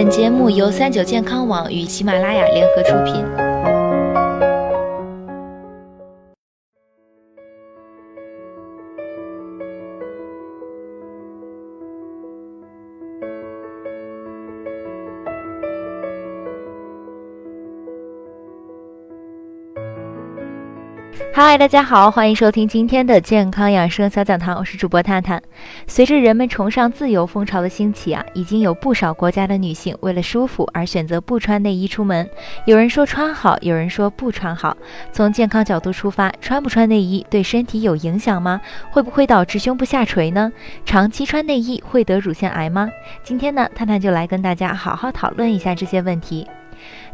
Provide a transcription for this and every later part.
本节目由三九健康网与喜马拉雅联合出品。嗨，大家好，欢迎收听今天的健康养生小讲堂，我是主播探探。随着人们崇尚自由风潮的兴起啊，已经有不少国家的女性为了舒服而选择不穿内衣出门。有人说穿好，有人说不穿好。从健康角度出发，穿不穿内衣对身体有影响吗？会不会导致胸部下垂呢？长期穿内衣会得乳腺癌吗？今天呢，探探就来跟大家好好讨论一下这些问题。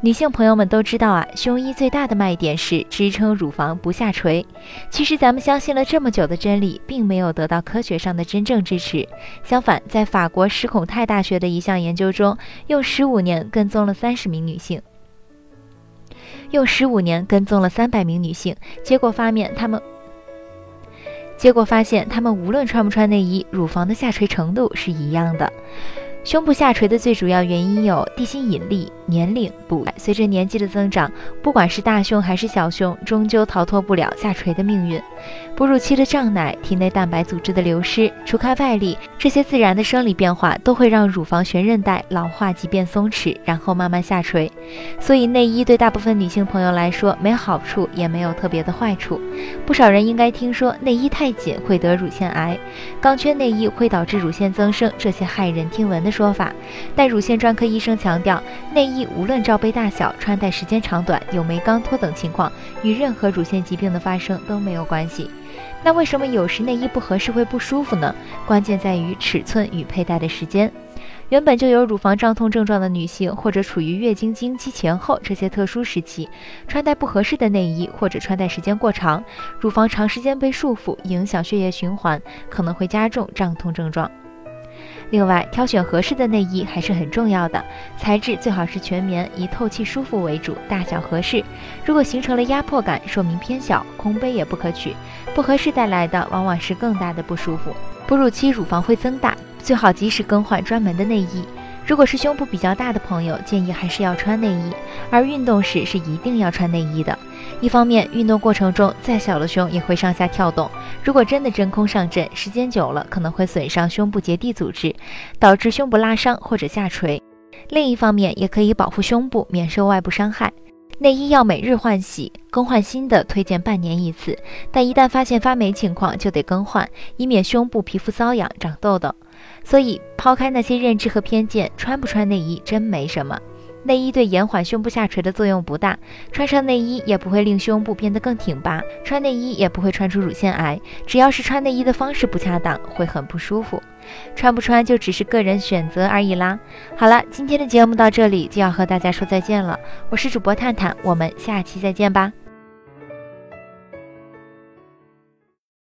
女性朋友们都知道啊，胸衣最大的卖点是支撑乳房不下垂。其实咱们相信了这么久的真理，并没有得到科学上的真正支持。相反，在法国史孔泰大学的一项研究中，用十五年跟踪了三十名女性，用十五年跟踪了三百名女性，结果发现她们，结果发现她们无论穿不穿内衣，乳房的下垂程度是一样的。胸部下垂的最主要原因有地心引力、年龄、哺随着年纪的增长，不管是大胸还是小胸，终究逃脱不了下垂的命运。哺乳期的胀奶、体内蛋白组织的流失、除开外力，这些自然的生理变化都会让乳房悬韧带老化及变松弛，然后慢慢下垂。所以内衣对大部分女性朋友来说没好处，也没有特别的坏处。不少人应该听说内衣太紧会得乳腺癌，钢圈内衣会导致乳腺增生，这些骇人听闻的。说法，但乳腺专科医生强调，内衣无论罩杯大小、穿戴时间长短、有没钢托等情况，与任何乳腺疾病的发生都没有关系。那为什么有时内衣不合适会不舒服呢？关键在于尺寸与佩戴的时间。原本就有乳房胀痛症状的女性，或者处于月经经期前后这些特殊时期，穿戴不合适的内衣，或者穿戴时间过长，乳房长时间被束缚，影响血液循环，可能会加重胀痛症状。另外，挑选合适的内衣还是很重要的，材质最好是全棉，以透气舒服为主，大小合适。如果形成了压迫感，说明偏小，空杯也不可取。不合适带来的往往是更大的不舒服。哺乳期乳房会增大，最好及时更换专门的内衣。如果是胸部比较大的朋友，建议还是要穿内衣，而运动时是一定要穿内衣的。一方面，运动过程中再小的胸也会上下跳动，如果真的真空上阵，时间久了可能会损伤胸部结缔组织，导致胸部拉伤或者下垂。另一方面，也可以保护胸部免受外部伤害。内衣要每日换洗，更换新的推荐半年一次，但一旦发现发霉情况就得更换，以免胸部皮肤瘙痒、长痘痘。所以，抛开那些认知和偏见，穿不穿内衣真没什么。内衣对延缓胸部下垂的作用不大，穿上内衣也不会令胸部变得更挺拔，穿内衣也不会穿出乳腺癌。只要是穿内衣的方式不恰当，会很不舒服。穿不穿就只是个人选择而已啦。好了，今天的节目到这里就要和大家说再见了，我是主播探探，我们下期再见吧。